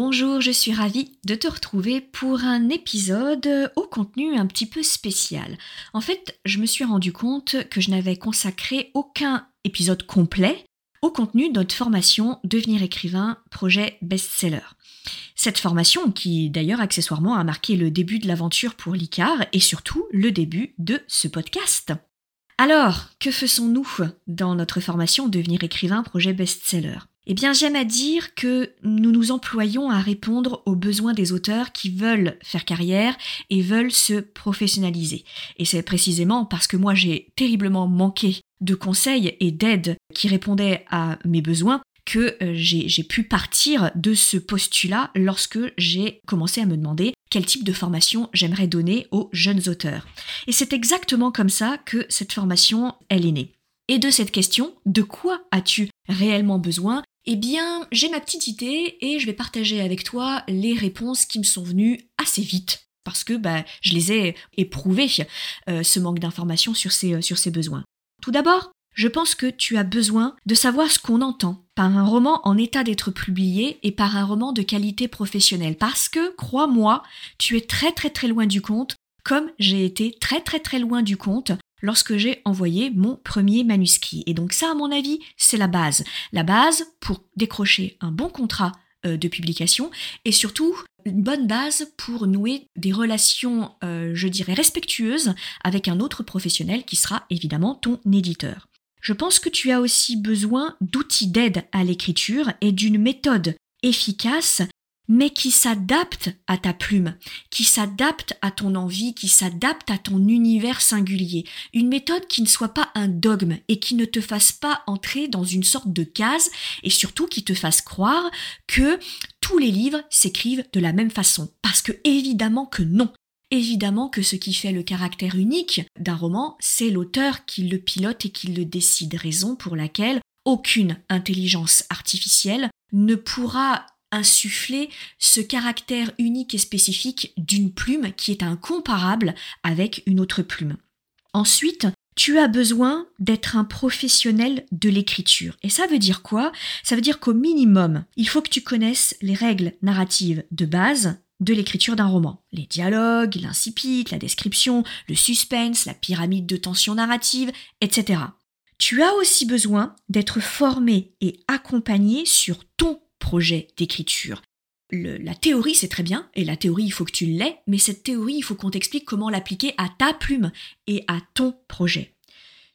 Bonjour, je suis ravie de te retrouver pour un épisode au contenu un petit peu spécial. En fait, je me suis rendu compte que je n'avais consacré aucun épisode complet au contenu de notre formation Devenir écrivain, projet best-seller. Cette formation qui d'ailleurs accessoirement a marqué le début de l'aventure pour l'ICAR et surtout le début de ce podcast. Alors, que faisons-nous dans notre formation Devenir écrivain, projet best-seller? Eh bien, j'aime à dire que nous nous employons à répondre aux besoins des auteurs qui veulent faire carrière et veulent se professionnaliser. Et c'est précisément parce que moi j'ai terriblement manqué de conseils et d'aide qui répondaient à mes besoins que euh, j'ai pu partir de ce postulat lorsque j'ai commencé à me demander quel type de formation j'aimerais donner aux jeunes auteurs. Et c'est exactement comme ça que cette formation, elle est née. Et de cette question, de quoi as-tu réellement besoin eh bien, j'ai ma petite idée et je vais partager avec toi les réponses qui me sont venues assez vite parce que bah, je les ai éprouvées, euh, ce manque d'informations sur ces, euh, sur ces besoins. Tout d'abord, je pense que tu as besoin de savoir ce qu'on entend par un roman en état d'être publié et par un roman de qualité professionnelle. Parce que, crois-moi, tu es très très très loin du compte, comme j'ai été très très très loin du compte lorsque j'ai envoyé mon premier manuscrit. Et donc ça, à mon avis, c'est la base. La base pour décrocher un bon contrat euh, de publication et surtout une bonne base pour nouer des relations, euh, je dirais, respectueuses avec un autre professionnel qui sera évidemment ton éditeur. Je pense que tu as aussi besoin d'outils d'aide à l'écriture et d'une méthode efficace mais qui s'adapte à ta plume, qui s'adapte à ton envie, qui s'adapte à ton univers singulier. Une méthode qui ne soit pas un dogme et qui ne te fasse pas entrer dans une sorte de case et surtout qui te fasse croire que tous les livres s'écrivent de la même façon. Parce que évidemment que non. Évidemment que ce qui fait le caractère unique d'un roman, c'est l'auteur qui le pilote et qui le décide, raison pour laquelle aucune intelligence artificielle ne pourra insuffler ce caractère unique et spécifique d'une plume qui est incomparable avec une autre plume. Ensuite, tu as besoin d'être un professionnel de l'écriture. Et ça veut dire quoi? Ça veut dire qu'au minimum, il faut que tu connaisses les règles narratives de base de l'écriture d'un roman. Les dialogues, l'incipit, la description, le suspense, la pyramide de tension narrative, etc. Tu as aussi besoin d'être formé et accompagné sur ton d'écriture. la théorie, c'est très bien, et la théorie, il faut que tu l'aies, mais cette théorie, il faut qu'on t'explique comment l'appliquer à ta plume et à ton projet.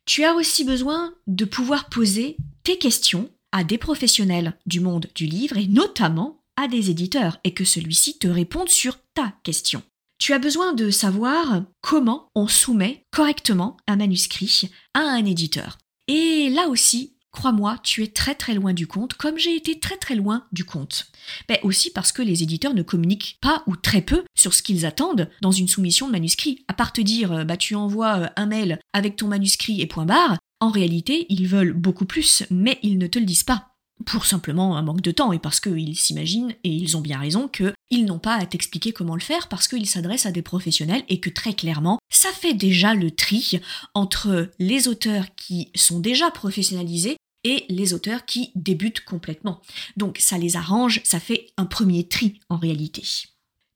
Tu as aussi besoin de pouvoir poser tes questions à des professionnels du monde du livre et notamment à des éditeurs et que celui-ci te réponde sur ta question. Tu as besoin de savoir comment on soumet correctement un manuscrit à un éditeur. Et là aussi, Crois-moi, tu es très très loin du compte, comme j'ai été très très loin du compte. Mais aussi parce que les éditeurs ne communiquent pas ou très peu sur ce qu'ils attendent dans une soumission de manuscrit. À part te dire, euh, bah tu envoies euh, un mail avec ton manuscrit et point barre, en réalité, ils veulent beaucoup plus, mais ils ne te le disent pas pour simplement un manque de temps et parce qu'ils s'imaginent, et ils ont bien raison, qu'ils n'ont pas à t'expliquer comment le faire parce qu'ils s'adressent à des professionnels et que très clairement, ça fait déjà le tri entre les auteurs qui sont déjà professionnalisés et les auteurs qui débutent complètement. Donc ça les arrange, ça fait un premier tri en réalité.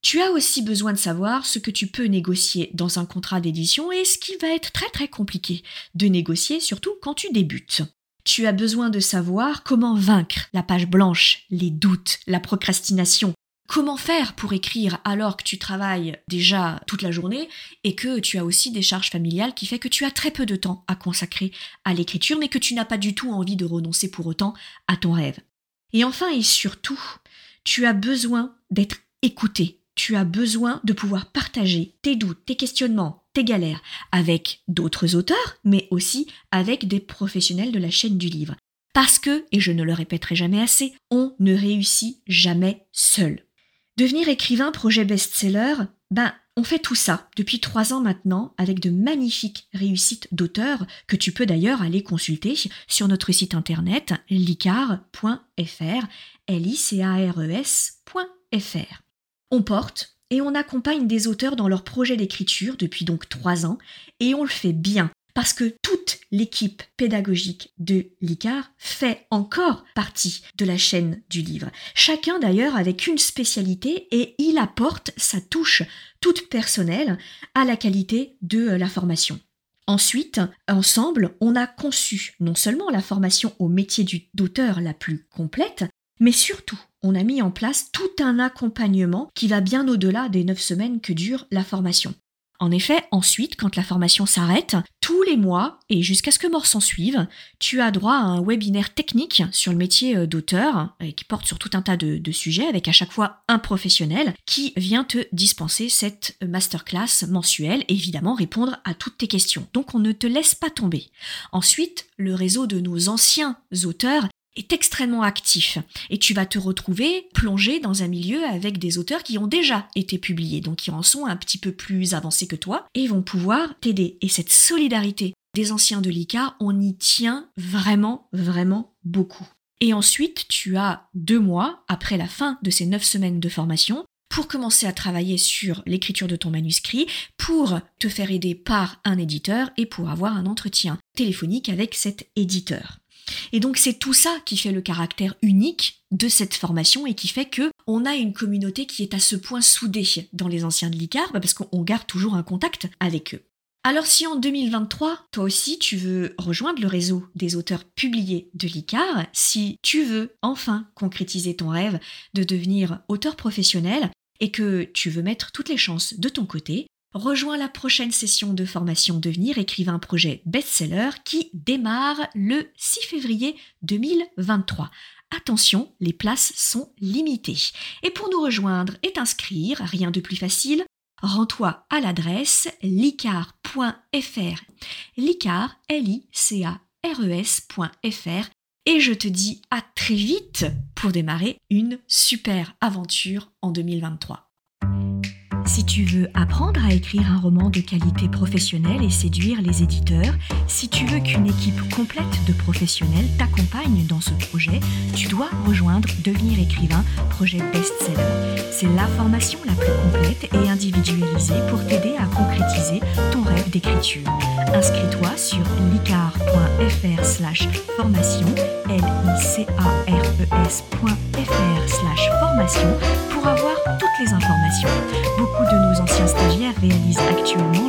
Tu as aussi besoin de savoir ce que tu peux négocier dans un contrat d'édition et ce qui va être très très compliqué de négocier, surtout quand tu débutes. Tu as besoin de savoir comment vaincre la page blanche, les doutes, la procrastination, Comment faire pour écrire alors que tu travailles déjà toute la journée et que tu as aussi des charges familiales qui fait que tu as très peu de temps à consacrer à l'écriture mais que tu n'as pas du tout envie de renoncer pour autant à ton rêve? Et enfin et surtout, tu as besoin d'être écouté. Tu as besoin de pouvoir partager tes doutes, tes questionnements, tes galères avec d'autres auteurs, mais aussi avec des professionnels de la chaîne du livre. Parce que, et je ne le répéterai jamais assez, on ne réussit jamais seul. Devenir écrivain, projet best-seller, ben, on fait tout ça depuis trois ans maintenant avec de magnifiques réussites d'auteurs que tu peux d'ailleurs aller consulter sur notre site internet licar.fr, l i c a r e. On porte et on accompagne des auteurs dans leur projet d'écriture depuis donc trois ans et on le fait bien parce que toute l'équipe pédagogique de l'ICAR fait encore partie de la chaîne du livre. Chacun d'ailleurs avec une spécialité et il apporte sa touche toute personnelle à la qualité de la formation. Ensuite, ensemble, on a conçu non seulement la formation au métier d'auteur la plus complète, mais surtout, on a mis en place tout un accompagnement qui va bien au-delà des neuf semaines que dure la formation. En effet, ensuite, quand la formation s'arrête, tous les mois, et jusqu'à ce que mort s'en suive, tu as droit à un webinaire technique sur le métier euh, d'auteur, qui porte sur tout un tas de, sujets, avec à chaque fois un professionnel qui vient te dispenser cette masterclass mensuelle, évidemment répondre à toutes tes questions. Donc on ne te laisse pas tomber. Ensuite, le réseau de nos anciens auteurs est extrêmement actif et tu vas te retrouver plongé dans un milieu avec des auteurs qui ont déjà été publiés, donc qui en sont un petit peu plus avancés que toi et vont pouvoir t'aider. Et cette solidarité des anciens de l'ICA, on y tient vraiment, vraiment beaucoup. Et ensuite, tu as deux mois après la fin de ces neuf semaines de formation pour commencer à travailler sur l'écriture de ton manuscrit, pour te faire aider par un éditeur et pour avoir un entretien téléphonique avec cet éditeur. Et donc c'est tout ça qui fait le caractère unique de cette formation et qui fait que on a une communauté qui est à ce point soudée dans les anciens de l'ICAR bah, parce qu'on garde toujours un contact avec eux. Alors si en 2023, toi aussi tu veux rejoindre le réseau des auteurs publiés de l'ICAR, si tu veux enfin concrétiser ton rêve de devenir auteur professionnel et que tu veux mettre toutes les chances de ton côté, rejoins la prochaine session de formation Devenir écrivain projet best-seller qui démarre le 6 février 2023. Attention, les places sont limitées. Et pour nous rejoindre et t'inscrire, rien de plus facile, rends-toi à l'adresse licar.fr. Licar, L-I-C-A-R-E-S.fr. Et je te dis à très vite pour démarrer une super aventure en 2023. Si tu veux apprendre à écrire un roman de qualité professionnelle et séduire les éditeurs, si tu veux qu'une équipe complète de professionnels t'accompagne dans ce projet, tu dois rejoindre Devenir écrivain, projet best-seller. C'est la formation la plus complète et individualisée pour t'aider à concrétiser Inscris-toi sur licar.fr slash formation, l i c a r e s.fr slash formation pour avoir toutes les informations. Beaucoup de nos anciens stagiaires réalisent actuellement